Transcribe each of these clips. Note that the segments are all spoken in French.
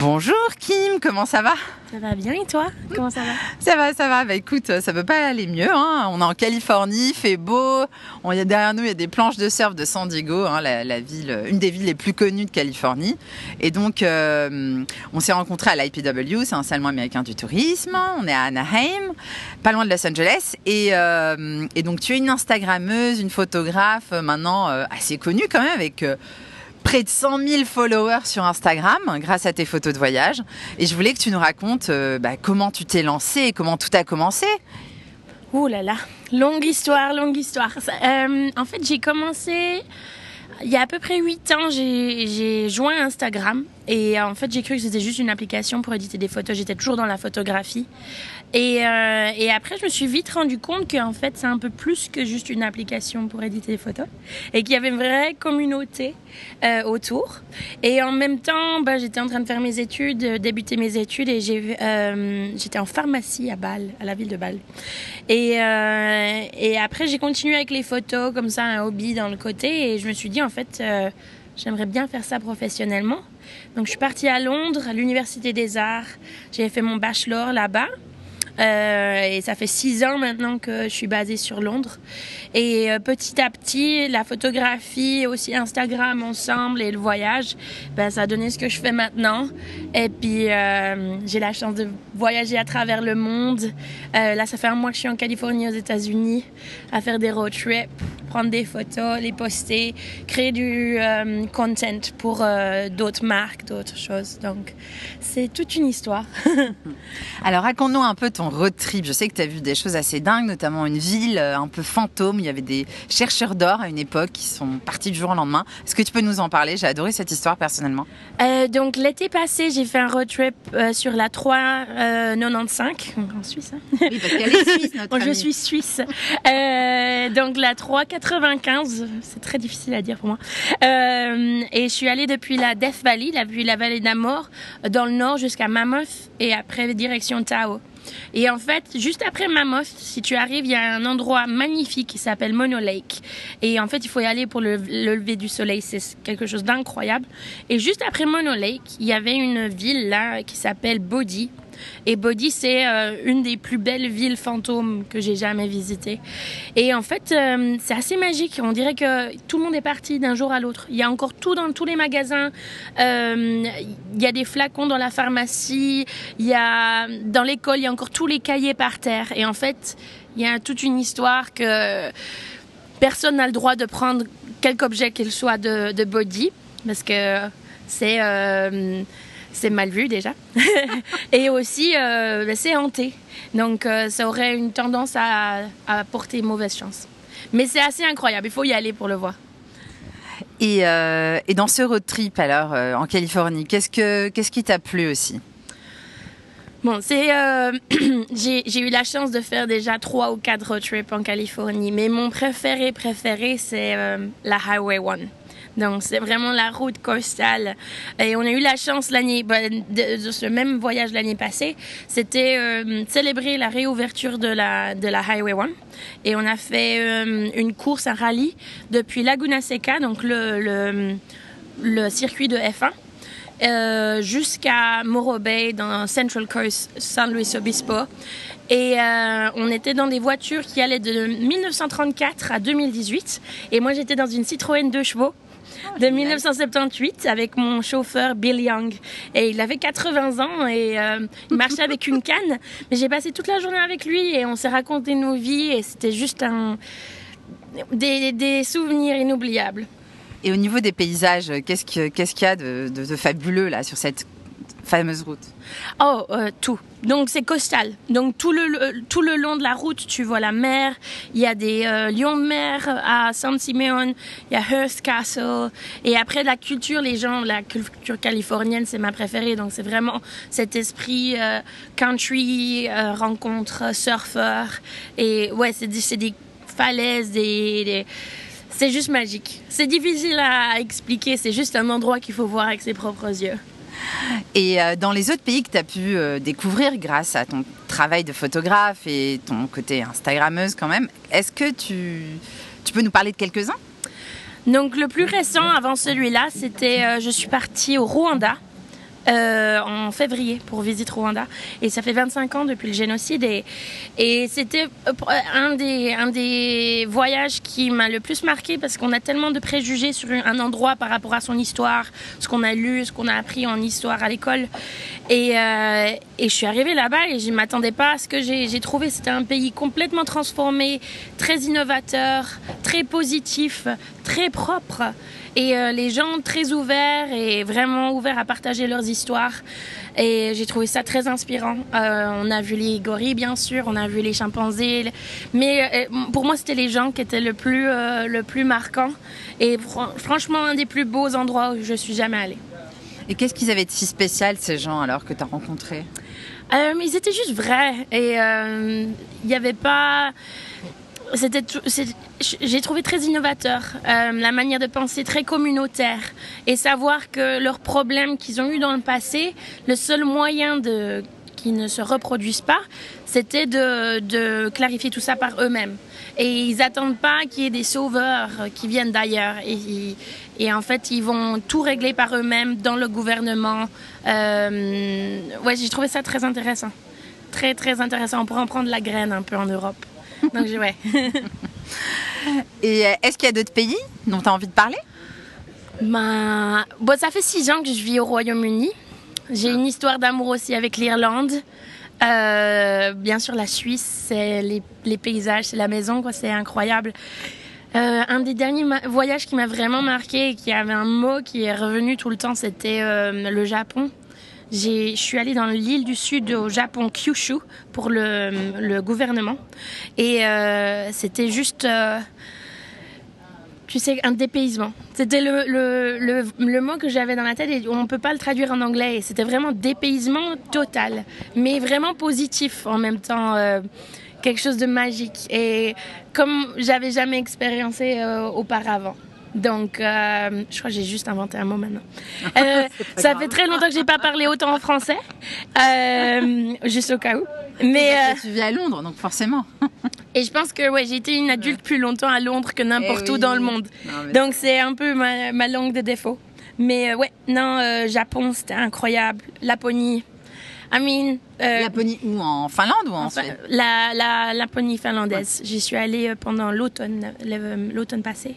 Bonjour Kim, comment ça va? Ça va bien et toi? Comment ça va? Ça va, ça va. Bah écoute, ça peut pas aller mieux. Hein. On est en Californie, il fait beau. On y a derrière nous, il y a des planches de surf de San Diego, hein, la, ville, une des villes les plus connues de Californie. Et donc, euh, on s'est rencontrés à l'IPW, c'est un salon américain du tourisme. On est à Anaheim, pas loin de Los Angeles. Et, euh, et donc, tu es une Instagrammeuse, une photographe, euh, maintenant assez connue quand même, avec près de 100 000 followers sur Instagram grâce à tes photos de voyage. Et je voulais que tu nous racontes euh, bah, comment tu t'es lancée et comment tout a commencé. Ouh là là, longue histoire, longue histoire. Euh, en fait, j'ai commencé il y a à peu près 8 ans, j'ai joint Instagram. Et en fait, j'ai cru que c'était juste une application pour éditer des photos. J'étais toujours dans la photographie. Et, euh, et, après, je me suis vite rendu compte qu'en fait, c'est un peu plus que juste une application pour éditer des photos. Et qu'il y avait une vraie communauté euh, autour. Et en même temps, bah, j'étais en train de faire mes études, euh, débuter mes études. Et euh, j'étais en pharmacie à Bâle, à la ville de Bâle. Et, euh, et après, j'ai continué avec les photos, comme ça, un hobby dans le côté. Et je me suis dit, en fait, j'aimerais bien faire ça professionnellement. Donc, je suis partie à Londres, à l'Université des Arts. J'ai fait mon bachelor là-bas. Euh, et ça fait six ans maintenant que je suis basée sur Londres. Et euh, petit à petit, la photographie, aussi Instagram ensemble et le voyage, ben, ça a donné ce que je fais maintenant. Et puis, euh, j'ai la chance de voyager à travers le monde. là, ça fait un mois que je suis en Californie, aux États-Unis, à faire des road trips, prendre des photos, les poster, créer du content pour d'autres marques, d'autres choses. Donc, c'est toute une histoire. Alors, raconte-nous un peu ton road trip. Je sais que tu as vu des choses assez dingues, notamment une ville euh, un peu fantôme. Il y avait des chercheurs d'or à une époque qui sont partis du jour au lendemain. Est-ce que tu peux nous en parler? J'ai adoré cette histoire personnellement. Euh, donc l'été passé, j'ai fait un road trip euh, sur la 395 en Suisse. Hein. oui, parce qu'elle est suisse, notre Je suis suisse. donc la 395, c'est très difficile à dire pour moi. et je suis allée depuis la Death Valley, depuis la vallée d'Amor, dans le nord jusqu'à Mammoth et après direction Tao. Et en fait, juste après Mammoth, si tu arrives, il y a un endroit magnifique qui s'appelle Mono Lake. Et en fait, il faut y aller pour le, lever du soleil. C'est quelque chose d'incroyable. Et juste après Mono Lake, il y avait une ville là qui s'appelle Bodhi. Et Bodhi, c'est euh, une des plus belles villes fantômes que j'ai jamais visitées. Et en fait, euh, c'est assez magique. On dirait que tout le monde est parti d'un jour à l'autre. Il y a encore tout dans tous les magasins. Euh, il y a des flacons dans la pharmacie. Il y a dans l'école, il y a encore tous les cahiers par terre. Et en fait, il y a toute une histoire que personne n'a le droit de prendre quelque objet qu'il soit de, de Bodhi parce que c'est c'est mal vu déjà. et aussi, euh, ben, c'est hanté. Donc, euh, ça aurait une tendance à, porter mauvaise chance. Mais c'est assez incroyable, il faut y aller pour le voir. Et, euh, dans ce road trip, alors, en Californie, qu'est-ce, que, qu'est-ce qui t'a plu aussi? Bon, c'est j'ai, eu la chance de faire déjà trois ou quatre road trips en Californie, mais mon préféré préféré c'est la Highway 1. Donc, c'est vraiment la route costale. Et on a eu la chance l'année, bah, de, ce même voyage l'année passée, c'était euh, célébrer la réouverture de la, de la Highway 1. Et on a fait euh, une course, un rallye depuis Laguna Seca, donc le, le, le circuit de F1. Euh, jusqu'à Morro Bay dans Central Coast, San Luis Obispo. Et on était dans des voitures qui allaient de 1934 à 2018. Et moi, j'étais dans une Citroën 2 chevaux de 1978 avec mon chauffeur Bill Young. Et il avait 80 ans et euh, il marchait avec une canne. Mais j'ai passé toute la journée avec lui et on s'est raconté nos vies et c'était juste un, des, souvenirs inoubliables. Et au niveau des paysages, qu'est-ce qu'il y a de, de, fabuleux là sur cette Oh, euh, tout. Donc c'est costal. Donc tout le, tout le long de la route, tu vois la mer. Il y a des euh, lions de mer à San Simeon. Il y a Hearst Castle. Et après la culture, les gens, la culture californienne, c'est ma préférée. Donc c'est vraiment cet esprit euh, country, rencontre surfeur. Et ouais, c'est des, des falaises, des c'est juste magique. C'est difficile à expliquer. C'est juste un endroit qu'il faut voir avec ses propres yeux. Et euh, dans les autres pays que tu as pu euh, découvrir grâce à ton travail de photographe et ton côté Instagrammeuse quand même, est-ce que tu, tu peux nous parler de quelques-uns? Donc le plus récent avant celui-là, c'était euh, je suis partie au Rwanda euh, en février pour Visite Rwanda. Et ça fait 25 ans depuis le génocide. Et, c'était euh, un des, un des voyages qui m'a le plus marqué parce qu'on a tellement de préjugés sur un endroit par rapport à son histoire, ce qu'on a lu, ce qu'on a appris en histoire à l'école. Et, euh, et je suis arrivée là-bas et je ne m'attendais pas à ce que j'ai trouvé. C'était un pays complètement transformé, très innovateur, très positif, très propre et euh, les gens très ouverts et vraiment ouverts à partager leurs histoires. Et j'ai trouvé ça très inspirant. Euh, on a vu les gorilles, bien sûr, on a vu les chimpanzés, mais euh, pour moi, c'était les gens qui étaient le plus, le plus marquant et franchement, un des plus beaux endroits où je suis jamais allée. Et qu'est-ce qu'ils avaient de si spécial, ces gens, alors que tu as rencontrés Ils étaient juste vrais et il n'y avait pas c'était j'ai trouvé très innovateur euh, la manière de penser très communautaire. Et savoir que leurs problèmes qu'ils ont eu dans le passé le seul moyen de qu'ils ne se reproduisent pas c'était de, clarifier tout ça par eux-mêmes. Et ils attendent pas qu'il y ait des sauveurs qui viennent d'ailleurs. Et, et, en fait ils vont tout régler par eux-mêmes dans le gouvernement. Euh, ouais j'ai trouvé ça très intéressant. Très très intéressant. On pourrait en prendre la graine un peu en Europe donc, ouais. Et euh, est-ce qu'il y a d'autres pays dont tu as envie de parler? Bah, bon, Ça fait six ans que je vis au Royaume-Uni. J'ai une histoire d'amour aussi avec l'Irlande. Euh, bien sûr, la Suisse, c'est les, paysages, c'est la maison, quoi, c'est incroyable. Euh, un des derniers voyages qui m'a vraiment marqué et qui avait un mot qui est revenu tout le temps, c'était le Japon. Je suis allée dans l'île du Sud au Japon, Kyushu, pour le, gouvernement. Et euh, c'était juste, euh, tu sais, un dépaysement. C'était le, le, le, mot que j'avais dans la tête et on ne peut pas le traduire en anglais. C'était vraiment dépaysement total, mais vraiment positif en même temps. Euh, quelque chose de magique et comme j'avais jamais expériencé auparavant. Donc, euh, je crois que j'ai juste inventé un mot maintenant. Euh, ça fait très longtemps que j'ai pas parlé autant en français, euh, juste au cas où. Mais tu vis à Londres, donc forcément. et je pense que ouais, j'ai été une adulte plus longtemps à Londres que n'importe eh où dans le monde. Donc c'est un peu ma, ma, langue de défaut. Mais ouais, non, Japon, c'était incroyable. Laponie. I mean, Laponie où? En Finlande ou en, Suède? la, la Laponie finlandaise. J'y suis allée pendant l'automne, l'automne passé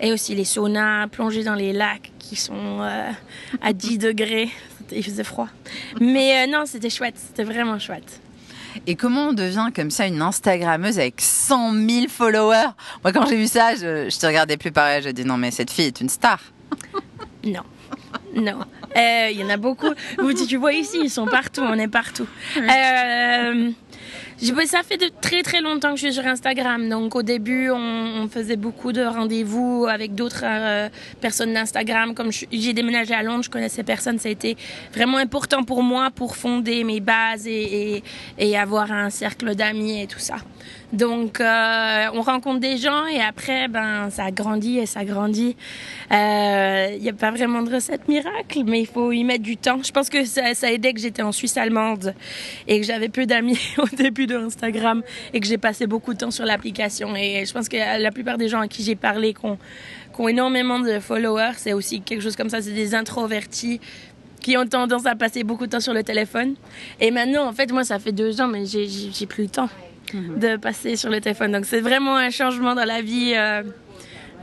et aussi les saunas, plonger dans les lacs qui sont euh, à 10 degrés. Il faisait froid. Mais euh, non, c'était chouette, c'était vraiment chouette. Et comment on devient comme ça une Instagrammeuse avec 100 000 followers? Moi, quand j'ai vu ça, je, je te regardais plus pareil. Je dis non, mais cette fille est une star. non. Non. Euh, il y en a beaucoup. Vous, tu vois ici, ils sont partout. On est partout. ça fait de très très longtemps que je suis sur Instagram. Donc au début, on, faisait beaucoup de rendez-vous avec d'autres euh, personnes d'Instagram. Comme j'ai déménagé à Londres, je connaissais personne. Ça a été vraiment important pour moi pour fonder mes bases et, avoir un cercle d'amis et tout ça. Donc euh, on rencontre des gens et après, ben ça grandit et ça grandit. Il euh, n'y a pas vraiment de recette miracle, mais il faut y mettre du temps. Je pense que ça, ça aidait que j'étais en Suisse allemande et que j'avais peu d'amis au début de Instagram et que j'ai passé beaucoup de temps sur l'application. Et je pense que la plupart des gens à qui j'ai parlé, qui ont, énormément de followers, c'est aussi quelque chose comme ça. C'est des introvertis qui ont tendance à passer beaucoup de temps sur le téléphone. Et maintenant, en fait, moi, ça fait deux ans, mais j'ai plus le temps mhm. de passer sur le téléphone. Donc, c'est vraiment un changement dans la vie euh,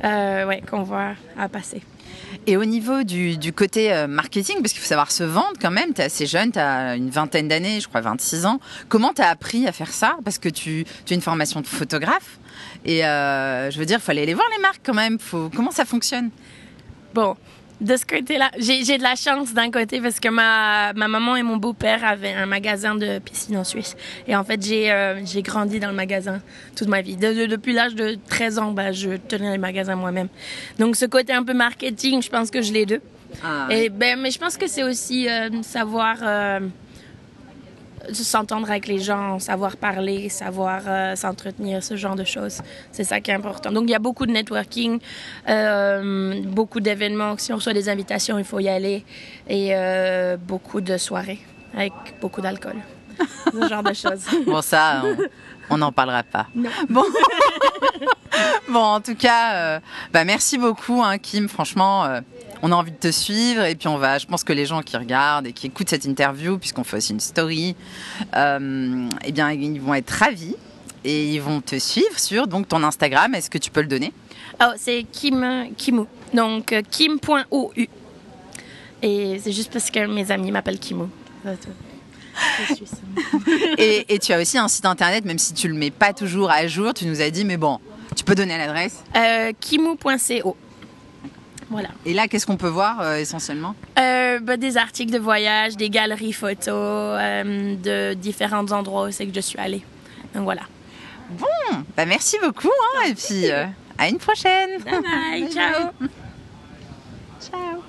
euh, ouais, qu'on voit à passer. Et au niveau du, côté euh, marketing, parce qu'il faut savoir se vendre quand même, tu es assez jeune, tu as une vingtaine d'années, je crois 26 ans. Comment tu as appris à faire ça? Parce que tu, tu, as une formation de photographe. Et euh, je veux dire, il fallait aller voir les marques quand même. Faut, comment ça fonctionne? Bon, de ce côté-là, j'ai de la chance d'un côté parce que ma, ma maman et mon beau-père avaient un magasin de piscine en Suisse. Et en fait, j'ai euh, grandi dans le magasin toute ma vie. depuis l'âge de 13 ans, bah, je tenais le magasin moi-même. Donc ce côté un peu marketing, je pense que je l'ai deux. Ah, et, ben, mais je pense que c'est aussi euh, savoir... Euh, s'entendre avec les gens, savoir parler, savoir euh, s'entretenir, ce genre de choses. C'est ça qui est important. Donc il y a beaucoup de networking, euh, beaucoup d'événements. Si on reçoit des invitations, il faut y aller. Et euh, beaucoup de soirées avec beaucoup d'alcool. ce genre de choses. Bon, ça, on n'en parlera pas. Non. Bon. bon, en tout cas, bah, merci beaucoup, hein, Kim. Franchement on a envie de te suivre et puis on va, je pense que les gens qui regardent et qui écoutent cette interview, puisqu'on fait aussi une story, euh, eh bien ils vont être ravis et ils vont te suivre sur donc ton Instagram. Est-ce que tu peux le donner? Oh, c'est Kim Kimou. Donc euh, kim.ou. Et c'est juste parce que mes amis m'appellent Kimou. Et tu as aussi un site internet, même si tu le mets pas toujours à jour. Tu nous as dit, mais bon, tu peux donner l'adresse? Euh, kimou.co. Voilà. Et là, qu'est-ce qu'on peut voir euh, essentiellement Euh, bah, des articles de voyage, des galeries photos euh, de différents endroits où c'est que je suis allée. Donc voilà. Bon, bah merci beaucoup hein, et puis euh, à une prochaine. Bye bye, ciao. Ciao.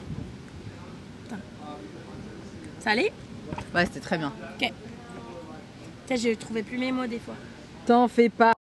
Ça allait? Ouais, c'était très bien. Ok. Je trouvais plus mes mots des fois. T'en fais pas.